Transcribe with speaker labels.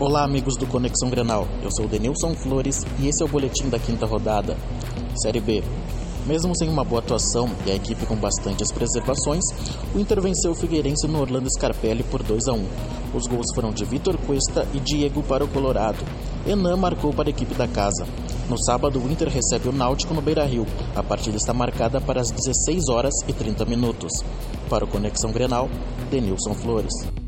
Speaker 1: Olá, amigos do Conexão Grenal. Eu sou o Denilson Flores e esse é o boletim da quinta rodada. Série B. Mesmo sem uma boa atuação e a equipe com bastantes preservações, o Inter venceu o Figueirense no Orlando Scarpelli por 2 a 1. Os gols foram de Vitor Cuesta e Diego para o Colorado. Enan marcou para a equipe da casa. No sábado, o Inter recebe o Náutico no Beira-Rio. A partida está marcada para as 16 horas e 30 minutos. Para o Conexão Grenal, Denilson Flores.